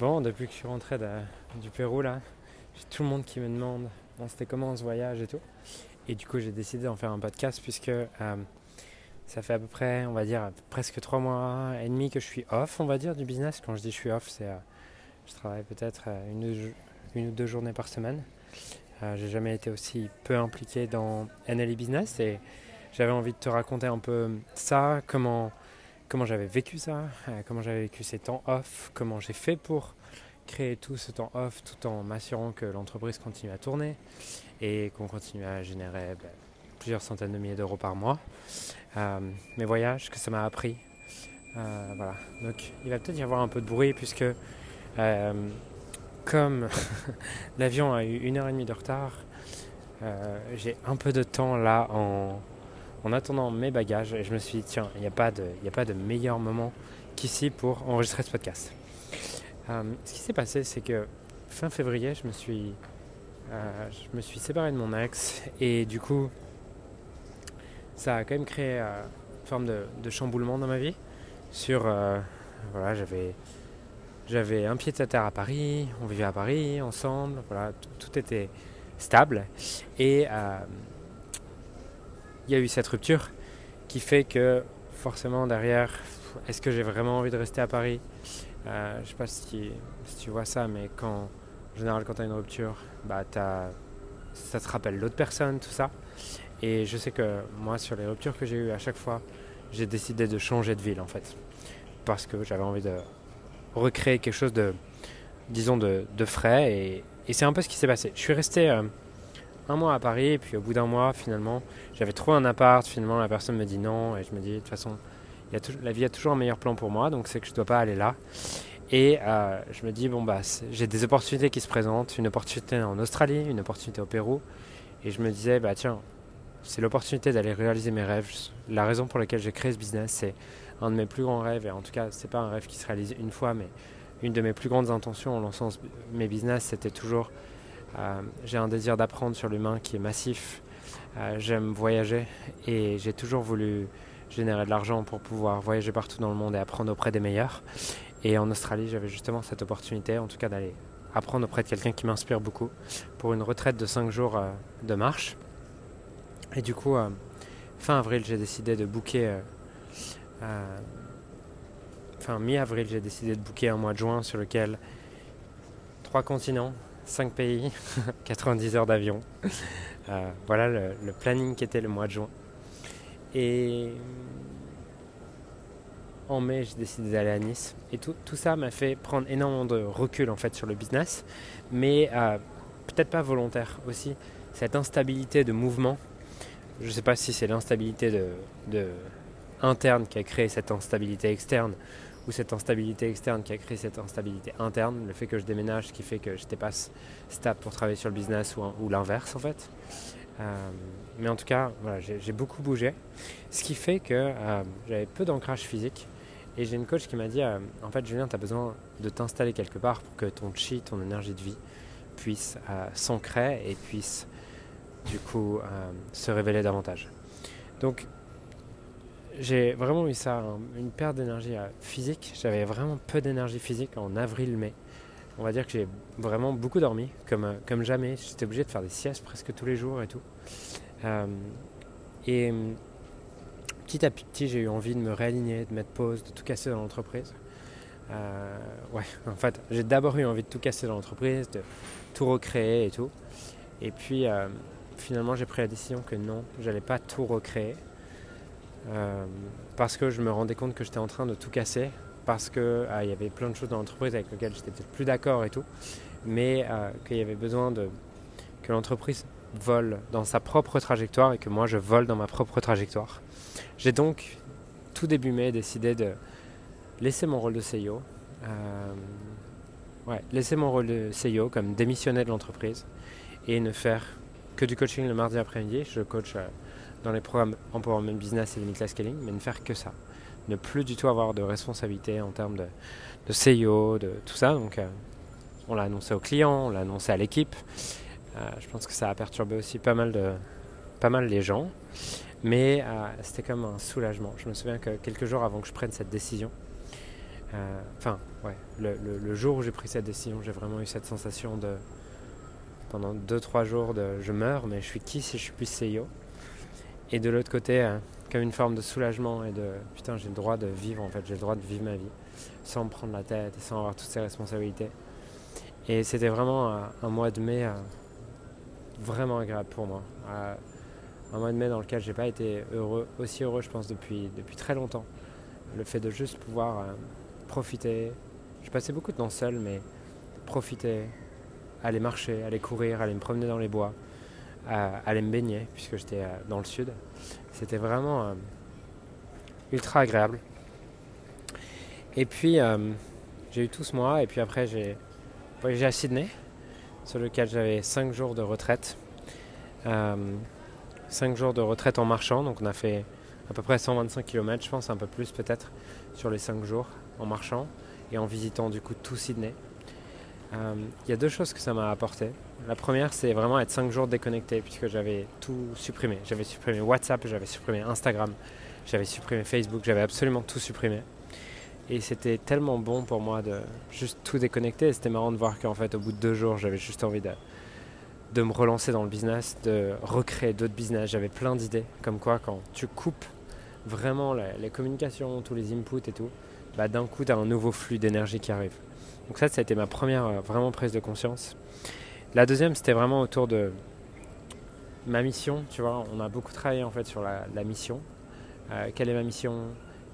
Bon, depuis que je suis rentré du Pérou, là, j'ai tout le monde qui me demande bon, c'était comment ce voyage et tout. Et du coup, j'ai décidé d'en faire un podcast puisque euh, ça fait à peu près, on va dire, presque trois mois et demi que je suis off, on va dire, du business. Quand je dis je suis off, c'est euh, je travaille peut-être euh, une, une, ou deux journées par semaine. j'ai jamais été aussi peu impliqué dans NLE Business et j'avais envie de te raconter un peu ça, comment comment j'avais vécu ça, euh, comment j'avais vécu ces temps off, comment j'ai fait pour créer tout ce temps off tout en m'assurant que l'entreprise continue à tourner et qu'on continue à générer ben, plusieurs centaines de milliers d'euros par mois. Euh, mes voyages, que ça m'a appris. Euh, voilà. Donc il va peut-être y avoir un peu de bruit puisque comme l'avion a eu une heure et demie de retard, j'ai un peu de temps là en, en attendant mes bagages, et je me suis dit, tiens, il n'y a, pas de, a pas de meilleur moment qu'ici pour enregistrer ce podcast. Euh, ce qui s'est passé, c'est que fin février, je me suis, euh, je me suis séparé de mon ex, et du coup, ça a quand même créé euh, une forme de, chamboulement dans ma vie. Sur, voilà, j'avais, j'avais un pied de terre à Paris, on vivait à Paris ensemble, voilà, tout était stable, et il y a eu cette rupture qui fait que forcément derrière, est-ce que j'ai vraiment envie de rester à Paris? Euh, Je ne sais pas si, tu vois ça, mais quand, en général quand tu as une rupture, bah, ça te rappelle l'autre personne, tout ça. Et je sais que moi, sur les ruptures que j'ai eues à chaque fois, j'ai décidé de changer de ville en fait. Parce que j'avais envie de recréer quelque chose de, disons, de, frais. Et, c'est un peu ce qui s'est passé. Je suis resté euh, un mois à Paris, et puis au bout d'un mois, finalement, j'avais trouvé un appart. Finalement, la personne me dit non, et je me dis de toute façon, la vie a toujours un meilleur plan pour moi, donc c'est que je ne dois pas aller là. Et euh, je me dis, bon, bah, j'ai des opportunités qui se présentent, une opportunité en Australie, une opportunité au Pérou. Et je me disais, bah tiens, c'est l'opportunité d'aller réaliser mes rêves. La raison pour laquelle j'ai créé ce business, c'est un de mes plus grands rêves. Et en tout cas, c'est pas un rêve qui se réalise une fois, mais une de mes plus grandes intentions en lançant mes business, c'était toujours j'ai un désir d'apprendre sur l'humain qui est massif. Euh, j'aime voyager et j'ai toujours voulu générer de l'argent pour pouvoir voyager partout dans le monde et apprendre auprès des meilleurs. Et en Australie, j'avais justement cette opportunité, en tout cas d'aller apprendre auprès de quelqu'un qui m'inspire beaucoup pour une retraite de 5 jours euh, de marche. Et du coup, fin avril, j'ai décidé de booker. fin mi-avril, j'ai décidé de booker un mois de juin sur lequel trois continents, 5 pays, 90 heures d'avion. Euh, voilà le, planning qui était le mois de juin. Et en mai, j'ai décidé d'aller à Nice. Et tout, ça m'a fait prendre énormément de recul en fait sur le business, mais euh, peut-être pas volontaire aussi. Cette instabilité de mouvement, je ne sais pas si c'est l'instabilité de, interne qui a créé cette instabilité externe cette instabilité externe qui a créé cette instabilité interne, le fait que je déménage qui fait que je n'étais pas stable pour travailler sur le business ou, l'inverse en fait. Euh, mais en tout cas, voilà, j'ai beaucoup bougé, ce qui fait que euh, j'avais peu d'ancrage physique. Et j'ai une coach qui m'a dit, euh, en fait Julien, tu as besoin de t'installer quelque part pour que ton chi, ton énergie de vie, puisse s'ancrer et puisse du coup se révéler davantage. Donc j'ai vraiment eu ça, une perte d'énergie euh, physique. J'avais vraiment peu d'énergie physique en avril-mai. On va dire que j'ai vraiment beaucoup dormi, comme, euh, comme jamais. J'étais obligé de faire des siestes presque tous les jours et tout. Euh, et petit à petit, j'ai eu envie de me réaligner, de mettre pause, de tout casser dans l'entreprise. ouais, en fait, j'ai d'abord eu envie de tout casser dans l'entreprise, de tout recréer et tout. Et puis, finalement, j'ai pris la décision que non, j'allais pas tout recréer euh, parce que je me rendais compte que j'étais en train de tout casser, parce qu'il ah, y avait plein de choses dans l'entreprise avec lesquelles j'étais peut-être plus d'accord et tout, mais euh, qu'il y avait besoin de, que l'entreprise vole dans sa propre trajectoire et que moi je vole dans ma propre trajectoire. J'ai donc tout début mai décidé de laisser mon rôle de CEO, euh, ouais, laisser mon rôle de CEO comme démissionner de l'entreprise et ne faire que du coaching le mardi après-midi. Je coach dans les programmes Empowerment Business et Limitless Scaling, mais ne faire que ça. Ne plus du tout avoir de responsabilité en termes de, de CEO, de tout ça. Donc, euh, on l'a annoncé aux clients, on l'a annoncé à l'équipe. Euh, je pense que ça a perturbé aussi pas mal, de, pas mal les gens. Mais euh, c'était comme un soulagement. Je me souviens que quelques jours avant que je prenne cette décision, Euh, enfin, ouais, le, jour où j'ai pris cette décision, j'ai vraiment eu cette sensation de. Pendant 2-3 jours de je meurs, mais je suis qui si je suis plus CEO Et de l'autre côté, euh, comme une forme de soulagement et de putain, j'ai le droit de vivre en fait, j'ai le droit de vivre ma vie sans me prendre la tête et sans avoir toutes ces responsabilités. Et c'était vraiment euh, un, mois de mai vraiment agréable pour moi. un mois de mai dans lequel j'ai pas été heureux, aussi heureux, je pense, depuis, depuis très longtemps. Le fait de juste pouvoir profiter. Je passais beaucoup de temps seul, mais profiter, aller marcher, aller courir, aller me promener dans les bois, aller me baigner, puisque j'étais euh, dans le sud. C'était vraiment euh, ultra agréable. Et puis, euh, j'ai eu tout ce mois, et puis après, j'ai voyagé à Sydney, sur lequel j'avais 5 jours de retraite. 5 jours de retraite en marchant, donc on a fait à peu près 125 km, je pense, un peu plus peut-être, sur les 5 jours en marchant et en visitant du coup tout Sydney. Il y a deux choses que ça m'a apporté. La première, c'est vraiment être 5 jours déconnecté puisque j'avais tout supprimé. J'avais supprimé WhatsApp, j'avais supprimé Instagram, j'avais supprimé Facebook, j'avais absolument tout supprimé. Et c'était tellement bon pour moi de juste tout déconnecter. C'était marrant de voir qu'en fait, au bout de deux jours, j'avais juste envie de, de me relancer dans le business, de recréer d'autres business. J'avais plein d'idées. Comme quoi, quand tu coupes vraiment les communications, tous les inputs et tout, bah, d'un coup, tu as un nouveau flux d'énergie qui arrive. Donc ça, ça a été ma première euh, vraiment prise de conscience. La deuxième, c'était vraiment autour de ma mission. Tu vois, on a beaucoup travaillé en fait sur la, mission. Euh, quelle est ma mission?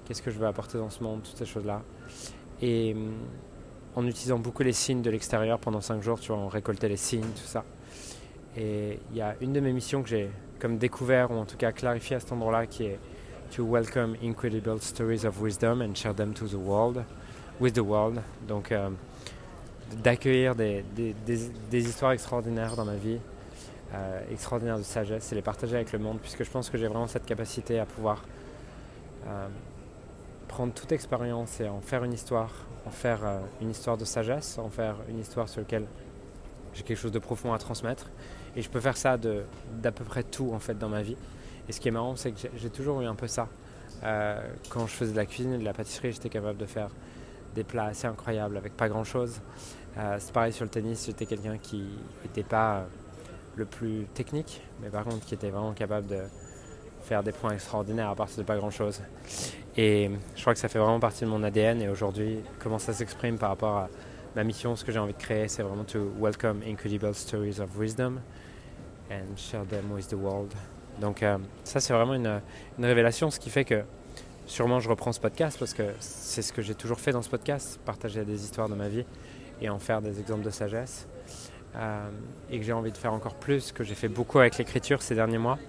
Qu'est-ce que je veux apporter dans ce monde? Toutes ces choses-là. Et en utilisant beaucoup les signes de l'extérieur pendant cinq jours, tu vois, on récoltait les signes, tout ça. Et il y a une de mes missions que j'ai comme découvert, ou en tout cas clarifié à cet endroit-là, qui est to welcome incredible stories of wisdom and share them to the world, with the world. Donc, euh, d'accueillir des, histoires extraordinaires dans ma vie, euh, extraordinaires de sagesse, et les partager avec le monde, puisque je pense que j'ai vraiment cette capacité à pouvoir euh, prendre toute expérience et en faire une histoire, en faire une histoire de sagesse, en faire une histoire sur laquelle j'ai quelque chose de profond à transmettre. Et je peux faire ça d'à peu près tout en fait dans ma vie. Et ce qui est marrant, c'est que j'ai toujours eu un peu ça. Euh, quand je faisais de la cuisine et de la pâtisserie, j'étais capable de faire des plats assez incroyables avec pas grand chose. Euh, c'est pareil sur le tennis, j'étais quelqu'un qui n'était pas le plus technique, mais par contre qui était vraiment capable de faire des points extraordinaires à partir de pas grand chose. Et je crois que ça fait vraiment partie de mon ADN et aujourd'hui, comment ça s'exprime par rapport à ma mission, ce que j'ai envie de créer, c'est vraiment to welcome incredible stories of wisdom and share them with the world. Donc euh, ça c'est vraiment une, révélation, ce qui fait que sûrement je reprends ce podcast parce que c'est ce que j'ai toujours fait dans ce podcast, partager des histoires de ma vie et en faire des exemples de sagesse. Euh, et que j'ai envie de faire encore plus, que j'ai fait beaucoup avec l'écriture ces derniers mois,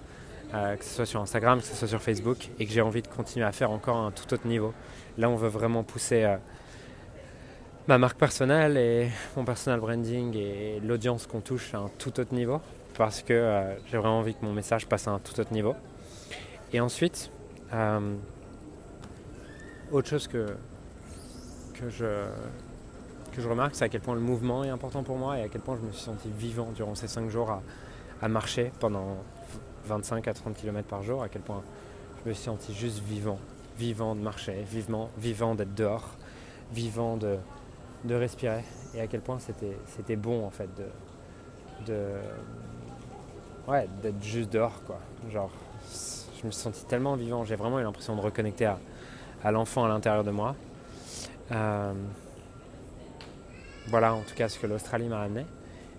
euh, que ce soit sur Instagram, que ce soit sur Facebook, et que j'ai envie de continuer à faire encore à un tout autre niveau. Là on veut vraiment pousser ma marque personnelle et mon personal branding et l'audience qu'on touche à un tout autre niveau parce que euh, j'ai vraiment envie que mon message passe à un tout autre niveau. Et ensuite, euh, autre chose que, que, je, que je remarque, c'est à quel point le mouvement est important pour moi et à quel point je me suis senti vivant durant ces 5 jours à, à marcher pendant 25 à 30 km par jour, à quel point je me suis senti juste vivant, vivant de marcher, vivant, vivant d'être dehors, vivant de, de respirer et à quel point c'était bon en fait de, de, ouais, d'être juste dehors, quoi. Genre, je me suis senti tellement vivant, j'ai vraiment eu l'impression de reconnecter à, à l'enfant à l'intérieur de moi. Euh, voilà en tout cas ce que l'Australie m'a amené.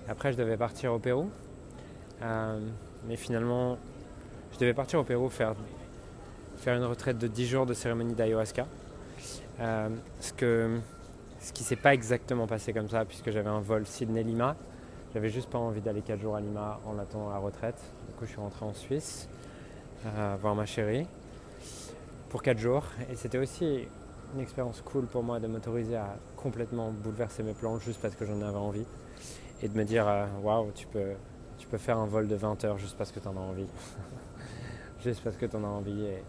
Après, je devais partir au Pérou. Euh, mais finalement, je devais partir au Pérou faire, faire une retraite de 10 jours de cérémonie d'ayahuasca. Euh, ce, que, ce qui s'est pas exactement passé comme ça, puisque j'avais un vol Sydney-Lima j'avais juste pas envie d'aller 4 jours à Lima en attendant la retraite. Du coup, je suis rentré en Suisse voir ma chérie pour 4 jours. Et c'était aussi une expérience cool pour moi de m'autoriser à complètement bouleverser mes plans juste parce que j'en avais envie. Et de me dire, euh, waouh, tu peux, tu peux faire un vol de 20 heures juste parce que tu en as envie. juste parce que tu en as envie. Et,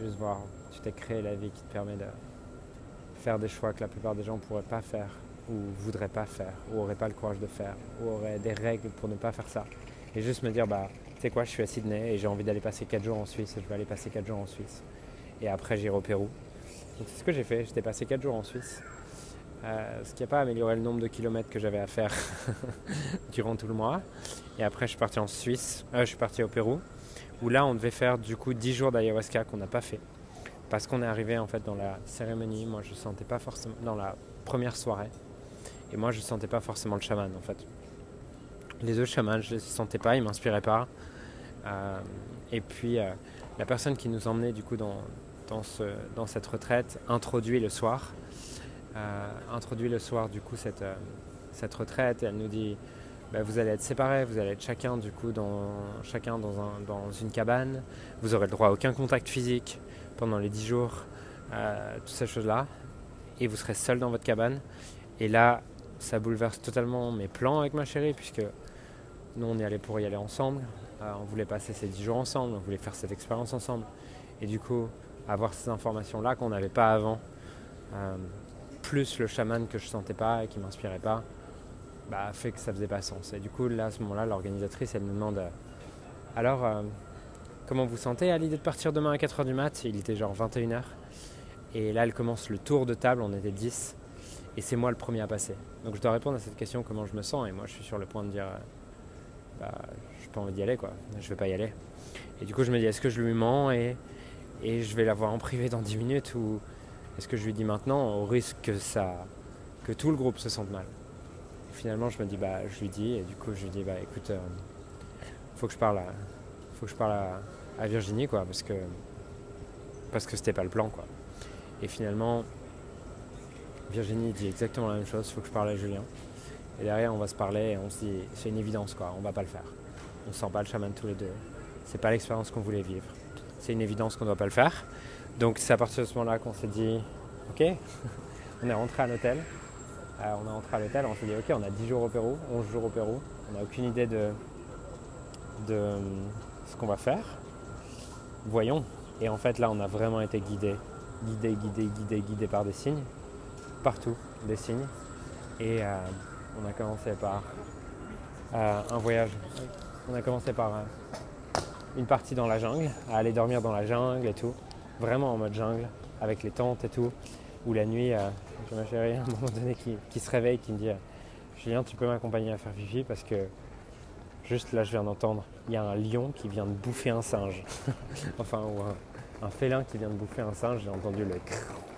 juste voir, tu t'es créé la vie qui te permet de faire des choix que la plupart des gens ne pourraient pas faire ou voudrais pas faire, ou aurait pas le courage de faire, ou aurait des règles pour ne pas faire ça. Et juste me dire, bah, tu sais quoi, je suis à Sydney et j'ai envie d'aller passer 4 jours en Suisse, et je vais aller passer 4 jours en Suisse. Et après, j'irai au Pérou. Donc c'est ce que j'ai fait. J'étais passé 4 jours en Suisse. Euh, ce qui n'a pas amélioré le nombre de kilomètres que j'avais à faire durant tout le mois. Et après, je suis parti en Suisse, euh, je suis parti au Pérou, où là, on devait faire du coup 10 jours d'ayahuasca qu'on n'a pas fait. Parce qu'on est arrivé en fait dans la cérémonie, moi je sentais pas forcément, dans la première soirée, et moi je sentais pas forcément le chaman en fait. Les autres chamans, je les sentais pas, ils m'inspiraient pas. Euh, et puis la personne qui nous emmenait du coup dans, dans, ce, dans cette retraite introduit le soir. Euh, introduit le soir du coup cette, euh, cette retraite et elle nous dit bah, vous allez être séparés, vous allez être chacun du coup dans, chacun dans, un, dans une cabane, vous aurez le droit à aucun contact physique pendant les 10 jours, euh, toutes ces choses-là, et vous serez seul dans votre cabane. Et là, ça bouleverse totalement mes plans avec ma chérie, puisque nous on est allé pour y aller ensemble, on voulait passer ces 10 jours ensemble, on voulait faire cette expérience ensemble, et du coup avoir ces informations-là qu'on n'avait pas avant plus le chaman que je sentais pas et qui m'inspirait pas, bah, fait que ça faisait pas sens. Et du coup, là, à ce moment-là, l'organisatrice, elle nous demande euh, Alors, euh, comment vous sentez à l'idée de partir demain à 4h du mat? Il était genre 21h. Et là, elle commence le tour de table, on était 10. Et c'est moi le premier à passer. Donc je dois répondre à cette question comment je me sens? Et moi, je suis sur le point de dire euh, bah, Je n'ai pas envie d'y aller, quoi. Je vais pas y aller. Et du coup, je me dis Est-ce que je lui mens? Et, et je vais la voir en privé dans 10 minutes ou est-ce que je lui dis maintenant au risque que, ça, que tout le groupe se sente mal Finalement, je me dis, bah, je lui dis, et du coup, je lui dis, bah, écoute, euh, faut que je parle à, faut que je parle à, Virginie, quoi, parce que parce que c'était pas le plan, quoi. Et finalement, Virginie dit exactement la même chose, faut que je parle à Julien. Et derrière, on va se parler et on se dit, c'est une évidence, quoi, on va pas le faire. On sent pas le chaman tous les deux. C'est pas l'expérience qu'on voulait vivre. C'est une évidence qu'on doit pas le faire. Donc c'est à partir de ce moment-là qu'on s'est dit, ok, on est rentré à l'hôtel. Euh, on est rentré à l'hôtel, on s'est dit, ok, on a 10 jours au Pérou, 11 jours au Pérou. On n'a aucune idée de, de ce qu'on va faire. Voyons. Et en fait là, on a vraiment été guidé, guidé, guidé, guidé, guidé par des signes. Partout, des signes. Et euh, on a commencé par euh, un voyage. On a commencé par une partie dans la jungle, à aller dormir dans la jungle et tout vraiment en mode jungle, avec les tentes et tout. Ou la nuit, euh, j'ai ma chérie à un moment donné qui, se réveille, qui me dit euh, Julien, tu peux m'accompagner à faire pipi parce que juste là, je viens d'entendre, il y a un lion qui vient de bouffer un singe. enfin, ou un, félin qui vient de bouffer un singe. J'ai entendu le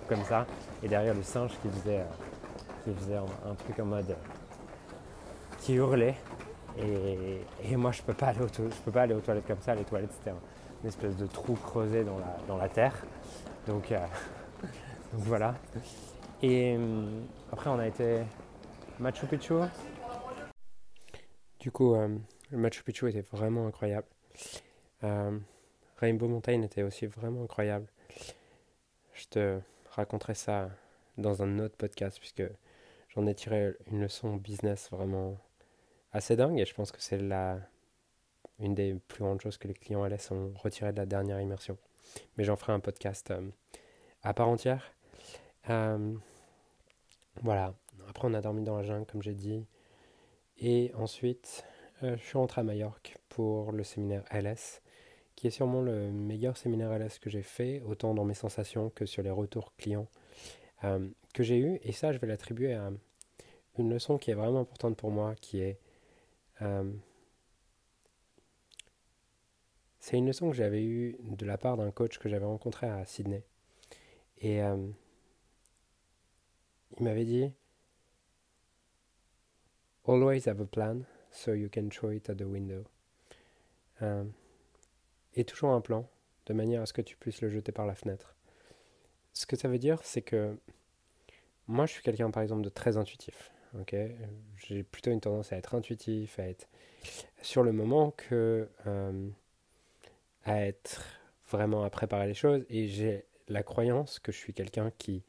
comme ça. Et derrière le singe qui faisait, euh, qui faisait un, truc en mode. qui hurlait. Et, moi, je peux peux pas aller aux toilettes comme ça. Les toilettes, c'était une espèce de trou creusé dans la, dans la terre. Donc, euh, voilà. Et euh, après, on a été Machu Picchu. Du coup, euh, Machu Picchu était vraiment incroyable. Rainbow Mountain était aussi vraiment incroyable. Je te raconterai ça dans un autre podcast puisque j'en ai tiré une leçon business vraiment assez dingue et je pense que c'est la une des plus grandes choses que les clients LS ont retiré de la dernière immersion. Mais j'en ferai un podcast euh, à part entière. Euh, voilà. Après, on a dormi dans la jungle, comme j'ai dit. Et ensuite, euh, je suis rentré à Majorque pour le séminaire LS, qui est sûrement le meilleur séminaire LS que j'ai fait, autant dans mes sensations que sur les retours clients que j'ai eu. Et ça, je vais l'attribuer à une leçon qui est vraiment importante pour moi, qui est c'est une leçon que j'avais eue de la part d'un coach que j'avais rencontré à Sydney. Et euh, il m'avait dit Always have a plan so you can throw it at the window. Euh, et toujours un plan de manière à ce que tu puisses le jeter par la fenêtre. Ce que ça veut dire, c'est que moi, je suis quelqu'un, par exemple, de très intuitif. Ok, j'ai plutôt une tendance à être intuitif, à être sur le moment que euh, à être vraiment à préparer les choses et j'ai la croyance que je suis quelqu'un qui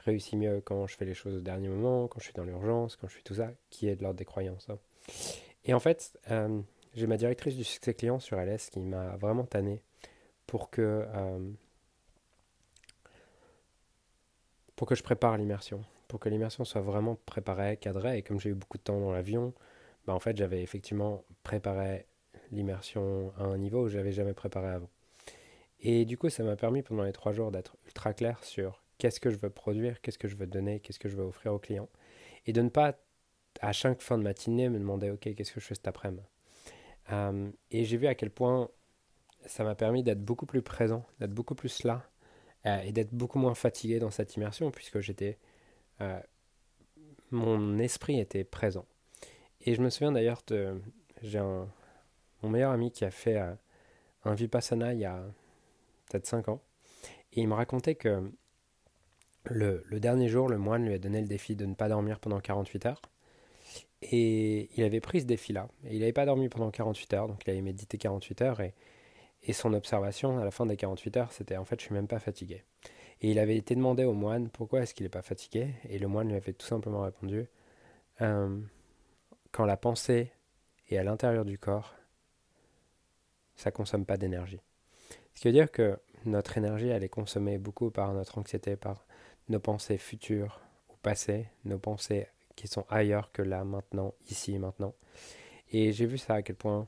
réussit mieux quand je fais les choses au dernier moment, quand je suis dans l'urgence, quand je suis tout ça, qui est de l'ordre des croyances. Hein. Et en fait, euh, j'ai ma directrice du succès client sur LS qui m'a vraiment tanné pour que, euh, pour que je prépare l'immersion, pour que l'immersion soit vraiment préparée, cadrée. Et comme j'ai eu beaucoup de temps dans l'avion, bah en fait, j'avais effectivement préparé l'immersion à un niveau où j'avais jamais préparé avant. Et du coup, ça m'a permis pendant les trois jours d'être ultra clair sur qu'est-ce que je veux produire, qu'est-ce que je veux donner, qu'est-ce que je veux offrir aux clients. Et de ne pas, à chaque fin de matinée, me demander, OK, qu'est-ce que je fais cet après-midi? Et j'ai vu à quel point ça m'a permis d'être beaucoup plus présent, d'être beaucoup plus là, euh, et d'être beaucoup moins fatigué dans cette immersion, puisque j'étais... Euh, mon esprit était présent. Et je me souviens d'ailleurs de... J'ai un, mon meilleur ami qui a fait un Vipassana il y a peut-être 5 ans. Et il me racontait que le, dernier jour, le moine lui a donné le défi de ne pas dormir pendant 48 heures. Et il avait pris ce défi-là. Et il n'avait pas dormi pendant 48 heures, donc il avait médité 48 heures. Et, et son observation à la fin des 48 heures, c'était en fait, je suis même pas fatigué. Et il avait été demandé au moine pourquoi est-ce qu'il n'est pas fatigué? Et le moine lui avait tout simplement répondu euh, Quand la pensée est à l'intérieur du corps, ça consomme pas d'énergie. Ce qui veut dire que notre énergie, elle est consommée beaucoup par notre anxiété, par nos pensées futures ou passées, nos pensées qui sont ailleurs que là, maintenant, ici, maintenant. Et j'ai vu ça à quel point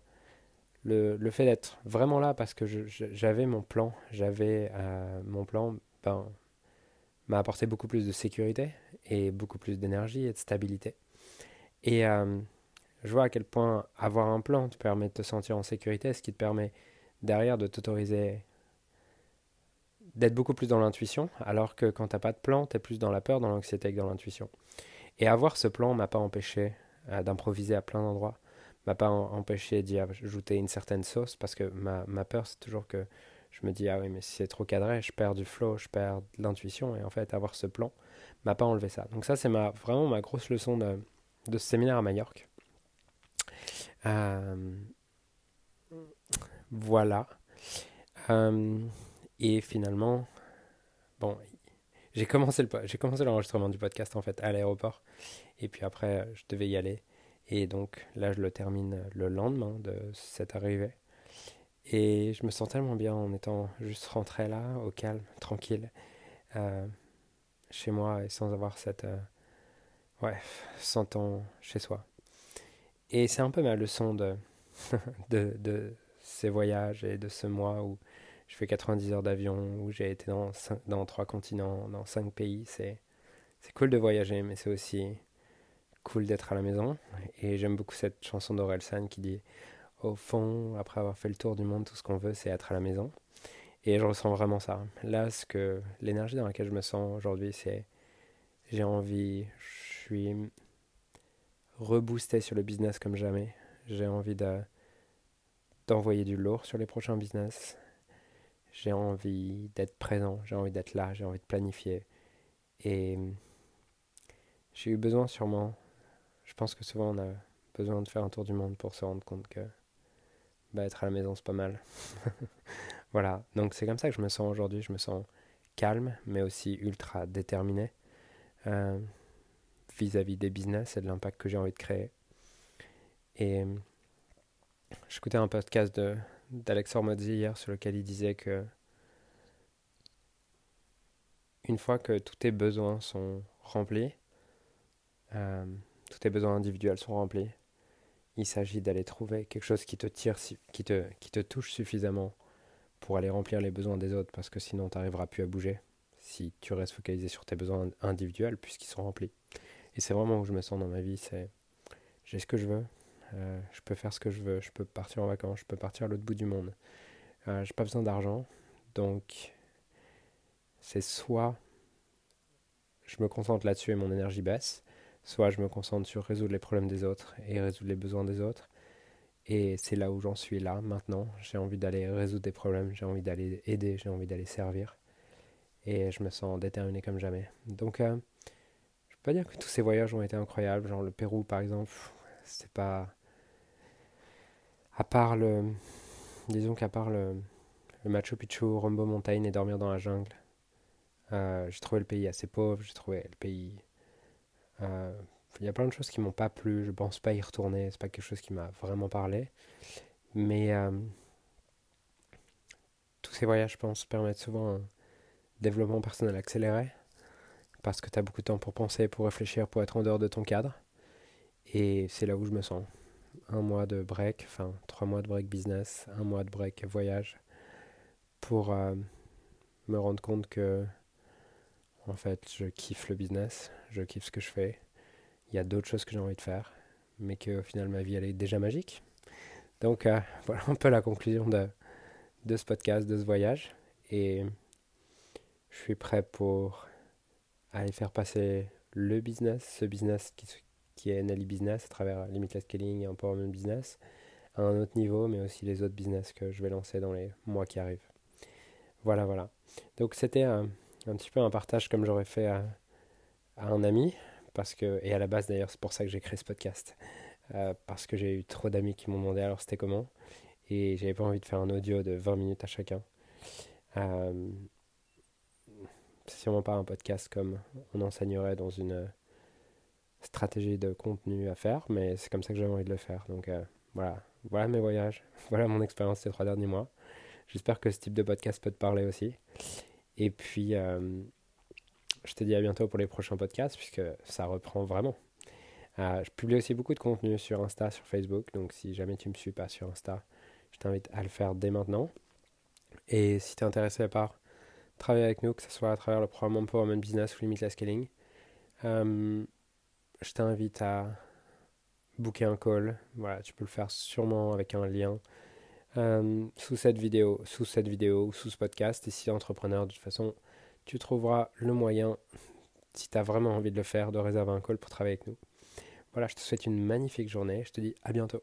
le, fait d'être vraiment là parce que j'avais mon plan, j'avais euh, mon plan, ben, m'a apporté beaucoup plus de sécurité et beaucoup plus d'énergie et de stabilité. Et euh, je vois à quel point avoir un plan te permet de te sentir en sécurité, ce qui te permet derrière de t'autoriser d'être beaucoup plus dans l'intuition, alors que quand t'as pas de plan, tu es plus dans la peur, dans l'anxiété que dans l'intuition. Et avoir ce plan m'a pas empêché euh, d'improviser à plein d'endroits, m'a pas empêché d'y ajouter une certaine sauce, parce que ma, ma peur, c'est toujours que je me dis, ah oui, mais si c'est trop cadré, je perds du flow, je perds de l'intuition, et en fait, avoir ce plan m'a pas enlevé ça. Donc ça, c'est ma, vraiment ma grosse leçon de, de ce séminaire à Majorque. Euh, voilà. Euh, et finalement, bon, j'ai commencé j'ai commencé l'enregistrement du podcast en fait à l'aéroport. Et puis après, je devais y aller. Et donc là, je le termine le lendemain de cette arrivée. Et je me sens tellement bien en étant juste rentré là, au calme, tranquille, euh, chez moi et sans avoir cette. Euh, ouais, sentant chez soi. Et c'est un peu ma leçon de, de, de ces voyages et de ce mois où je fais 90 heures d'avion, où j'ai été dans, dans trois continents, dans cinq pays. C'est, c'est cool de voyager, mais c'est aussi cool d'être à la maison. Et j'aime beaucoup cette chanson d'Orelsan qui dit Au fond, après avoir fait le tour du monde, tout ce qu'on veut, c'est être à la maison. Et je ressens vraiment ça. Là, ce que l'énergie dans laquelle je me sens aujourd'hui, c'est j'ai envie, je suis reboosté sur le business comme jamais. J'ai envie de d'envoyer du lourd sur les prochains business. J'ai envie d'être présent, j'ai envie d'être là, j'ai envie de planifier. Et j'ai eu besoin sûrement, je pense que souvent on a besoin de faire un tour du monde pour se rendre compte que bah, être à la maison c'est pas mal. voilà, donc c'est comme ça que je me sens aujourd'hui, je me sens calme mais aussi ultra déterminé euh, vis-à-vis des business et de l'impact que j'ai envie de créer. Et J'écoutais un podcast d'Alex Hormozzi hier sur lequel il disait que une fois que tous tes besoins sont remplis, euh, tous tes besoins individuels sont remplis, il s'agit d'aller trouver quelque chose qui te tire, qui te, qui te touche suffisamment pour aller remplir les besoins des autres, parce que sinon tu n'arriveras plus à bouger si tu restes focalisé sur tes besoins individuels puisqu'ils sont remplis. Et c'est vraiment où je me sens dans ma vie, c'est j'ai ce que je veux, euh, je peux faire ce que je veux, je peux partir en vacances, je peux partir à l'autre bout du monde. Euh, j'ai pas besoin d'argent, donc c'est soit je me concentre là-dessus et mon énergie baisse, soit je me concentre sur résoudre les problèmes des autres et résoudre les besoins des autres. Et c'est là où j'en suis là, maintenant. J'ai envie d'aller résoudre des problèmes, j'ai envie d'aller aider, j'ai envie d'aller servir. Et je me sens déterminé comme jamais. Donc, euh, je peux pas dire que tous ces voyages ont été incroyables. Genre le Pérou, par exemple, c'est pas à part le. Disons qu'à part le, Machu Picchu, Rombo Mountain et dormir dans la jungle, euh, j'ai trouvé le pays assez pauvre, j'ai trouvé le pays. Euh, il y a plein de choses qui m'ont pas plu, je pense pas y retourner, c'est pas quelque chose qui m'a vraiment parlé. Mais euh, tous ces voyages, je pense, permettent souvent un développement personnel accéléré, parce que tu as beaucoup de temps pour penser, pour réfléchir, pour être en dehors de ton cadre. Et c'est là où je me sens un mois de break, enfin trois mois de break business, un mois de break voyage, pour euh, me rendre compte que En fait, je kiffe le business, je kiffe ce que je fais. Il y a d'autres choses que j'ai envie de faire, mais qu'au final, ma vie, elle est déjà magique. Donc, euh, voilà un peu la conclusion de, ce podcast, de ce voyage. Et je suis prêt pour aller faire passer le business, ce business qui, est Nelly Business à travers Limitless Scaling et Empowerment Business, à un autre niveau, mais aussi les autres business que je vais lancer dans les mois qui arrivent. Voilà, voilà. Donc c'était un, petit peu un partage comme j'aurais fait à, un ami, parce que, et à la base d'ailleurs c'est pour ça que j'ai créé ce podcast, euh, parce que j'ai eu trop d'amis qui m'ont demandé alors c'était comment, et j'avais pas envie de faire un audio de 20 minutes à chacun. Euh, c'est sûrement pas un podcast comme on enseignerait dans une stratégie de contenu à faire, mais c'est comme ça que j'ai envie de le faire. Donc euh, voilà, voilà mes voyages, voilà mon expérience ces trois derniers mois. J'espère que ce type de podcast peut te parler aussi. Et puis, euh, je te dis à bientôt pour les prochains podcasts, puisque ça reprend vraiment. Euh, je publie aussi beaucoup de contenu sur Insta, sur Facebook, donc si jamais tu ne me suis pas sur Insta, je t'invite à le faire dès maintenant. Et si tu es intéressé par travailler avec nous, que ce soit à travers le programme Empowerment Business ou Limitless Scaling, euh, je t'invite à booker un call. Voilà, tu peux le faire sûrement avec un lien euh, sous cette vidéo, sous cette vidéo ou sous ce podcast. Et si entrepreneur, de toute façon, tu trouveras le moyen, si tu as vraiment envie de le faire, de réserver un call pour travailler avec nous. Voilà, je te souhaite une magnifique journée. Je te dis à bientôt.